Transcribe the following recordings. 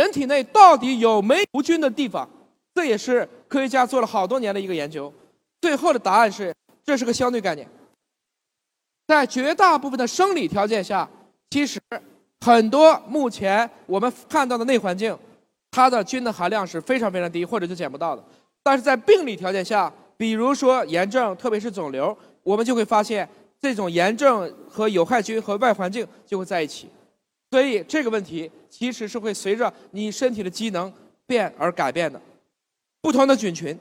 人体内到底有没有无菌的地方？这也是科学家做了好多年的一个研究。最后的答案是，这是个相对概念。在绝大部分的生理条件下，其实很多目前我们看到的内环境，它的菌的含量是非常非常低，或者就捡不到的。但是在病理条件下，比如说炎症，特别是肿瘤，我们就会发现这种炎症和有害菌和外环境就会在一起。所以这个问题其实是会随着你身体的机能变而改变的。不同的菌群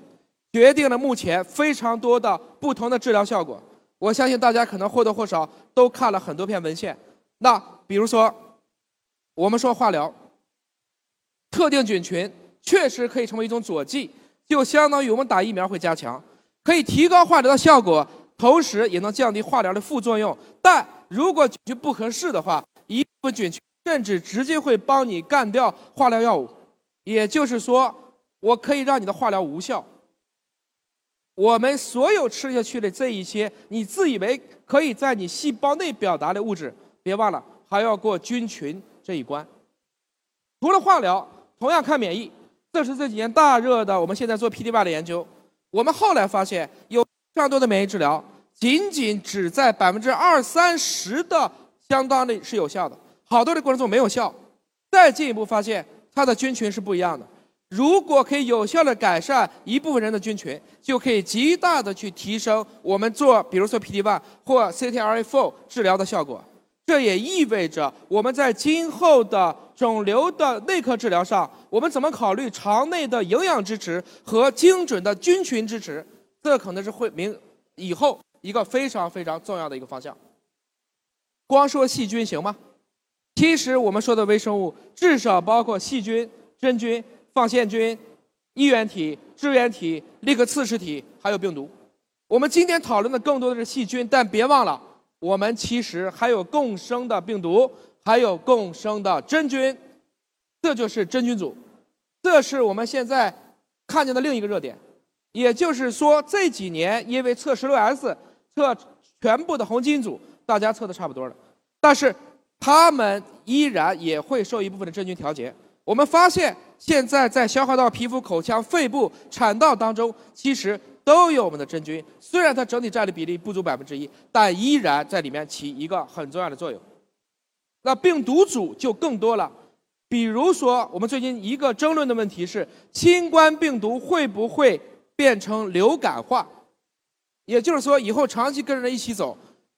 决定了目前非常多的不同的治疗效果。我相信大家可能或多或少都看了很多篇文献。那比如说，我们说化疗，特定菌群确实可以成为一种佐剂。就相当于我们打疫苗会加强，可以提高化疗的效果，同时也能降低化疗的副作用。但如果菌群不合适的话，一部分菌群甚至直接会帮你干掉化疗药物。也就是说，我可以让你的化疗无效。我们所有吃下去的这一些，你自以为可以在你细胞内表达的物质，别忘了还要过菌群这一关。除了化疗，同样看免疫。这是这几年大热的，我们现在做 PD-1 的研究。我们后来发现，有非常多的免疫治疗，仅仅只在百分之二三十的相当的是有效的，好多的过程中没有效。再进一步发现，它的菌群是不一样的。如果可以有效的改善一部分人的菌群，就可以极大的去提升我们做，比如说 PD-1 或 CTLA-4 治疗的效果。这也意味着我们在今后的肿瘤的内科治疗上，我们怎么考虑肠内的营养支持和精准的菌群支持？这可能是会明以后一个非常非常重要的一个方向。光说细菌行吗？其实我们说的微生物至少包括细菌、真菌、放线菌、衣原体、支原体、立克刺实体，还有病毒。我们今天讨论的更多的是细菌，但别忘了。我们其实还有共生的病毒，还有共生的真菌，这就是真菌组。这是我们现在看见的另一个热点。也就是说，这几年因为测十六 S、测全部的红基因组，大家测的差不多了，但是他们依然也会受一部分的真菌调节。我们发现，现在在消化道、皮肤、口腔、肺部、产道当中，其实。都有我们的真菌，虽然它整体占的比例不足百分之一，但依然在里面起一个很重要的作用。那病毒组就更多了，比如说我们最近一个争论的问题是：新冠病毒会不会变成流感化？也就是说，以后长期跟着一起走，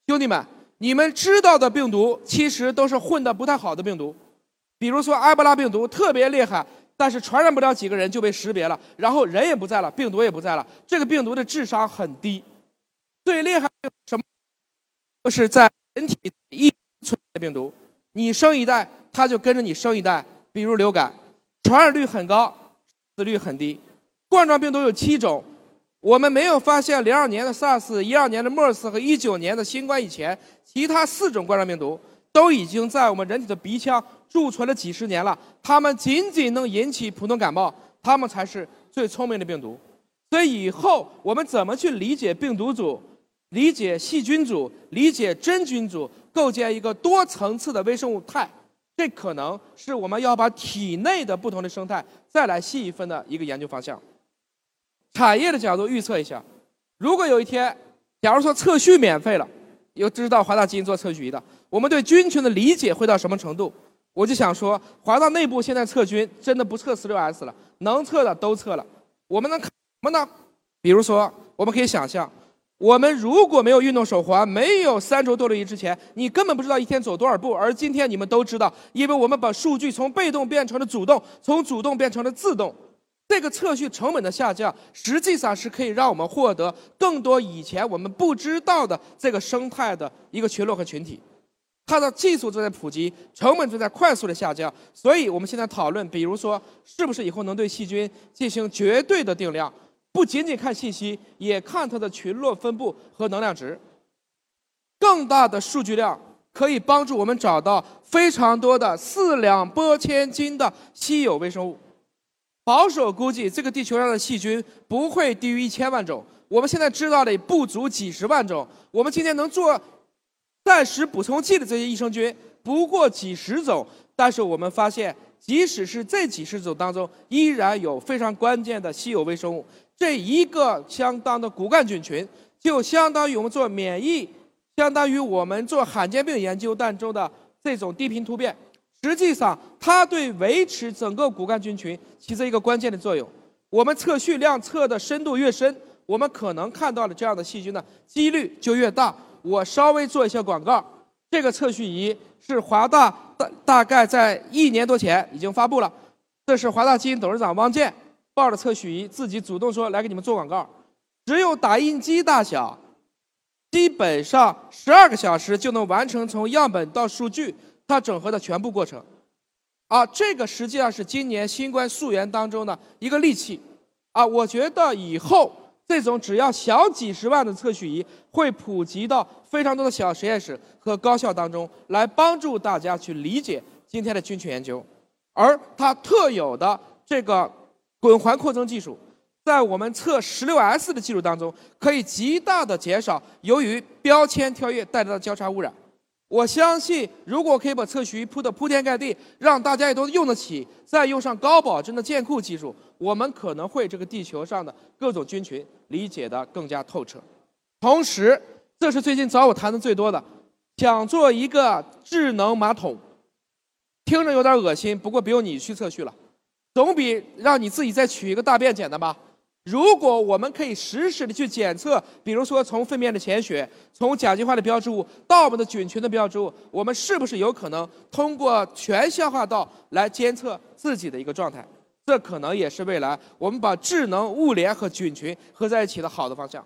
兄弟们，你们知道的病毒其实都是混的不太好的病毒，比如说埃博拉病毒特别厉害。但是传染不了几个人就被识别了，然后人也不在了，病毒也不在了。这个病毒的智商很低，最厉害的什么？就是在人体一存的病毒，你生一代，它就跟着你生一代。比如流感，传染率很高，死率很低。冠状病毒有七种，我们没有发现零二年的 SARS、一二年的 MERS 和一九年的新冠以前，其他四种冠状病毒都已经在我们人体的鼻腔。贮存了几十年了，它们仅仅能引起普通感冒，它们才是最聪明的病毒。所以以后我们怎么去理解病毒组、理解细菌组、理解真菌组，构建一个多层次的微生物态，这可能是我们要把体内的不同的生态再来细分的一个研究方向。产业的角度预测一下，如果有一天，假如说测序免费了，有知道华大基因做测序仪的，我们对菌群的理解会到什么程度？我就想说，华大内部现在测菌真的不测十六 S 了，能测的都测了。我们能看什么呢？比如说，我们可以想象，我们如果没有运动手环，没有三轴多路仪之前，你根本不知道一天走多少步。而今天你们都知道，因为我们把数据从被动变成了主动，从主动变成了自动，这个测序成本的下降，实际上是可以让我们获得更多以前我们不知道的这个生态的一个群落和群体。它的技术正在普及，成本正在快速的下降，所以我们现在讨论，比如说，是不是以后能对细菌进行绝对的定量，不仅仅看信息，也看它的群落分布和能量值。更大的数据量可以帮助我们找到非常多的四两拨千斤的稀有微生物。保守估计，这个地球上的细菌不会低于一千万种，我们现在知道的不足几十万种。我们今天能做。暂时补充剂的这些益生菌不过几十种，但是我们发现即使是这几十种当中，依然有非常关键的稀有微生物。这一个相当的骨干菌群，就相当于我们做免疫，相当于我们做罕见病研究当中的这种低频突变。实际上，它对维持整个骨干菌群起着一个关键的作用。我们测序量测的深度越深，我们可能看到的这样的细菌呢几率就越大。我稍微做一下广告，这个测序仪是华大大大概在一年多前已经发布了。这是华大基因董事长汪建抱着测序仪自己主动说来给你们做广告，只有打印机大小，基本上十二个小时就能完成从样本到数据。它整合的全部过程，啊，这个实际上是今年新冠溯源当中的一个利器，啊，我觉得以后这种只要小几十万的测序仪会普及到非常多的小实验室和高校当中，来帮助大家去理解今天的菌群研究，而它特有的这个滚环扩增技术，在我们测十六 S 的技术当中，可以极大的减少由于标签跳跃带来的交叉污染。我相信，如果可以把测序铺得铺天盖地，让大家也都用得起，再用上高保真的建库技术，我们可能会这个地球上的各种菌群理解的更加透彻。同时，这是最近找我谈的最多的，想做一个智能马桶，听着有点恶心，不过不用你去测序了，总比让你自己再取一个大便简单吧。如果我们可以实时的去检测，比如说从粪便的潜血，从甲基化的标志物到我们的菌群的标志物，我们是不是有可能通过全消化道来监测自己的一个状态？这可能也是未来我们把智能物联和菌群合在一起的好的方向。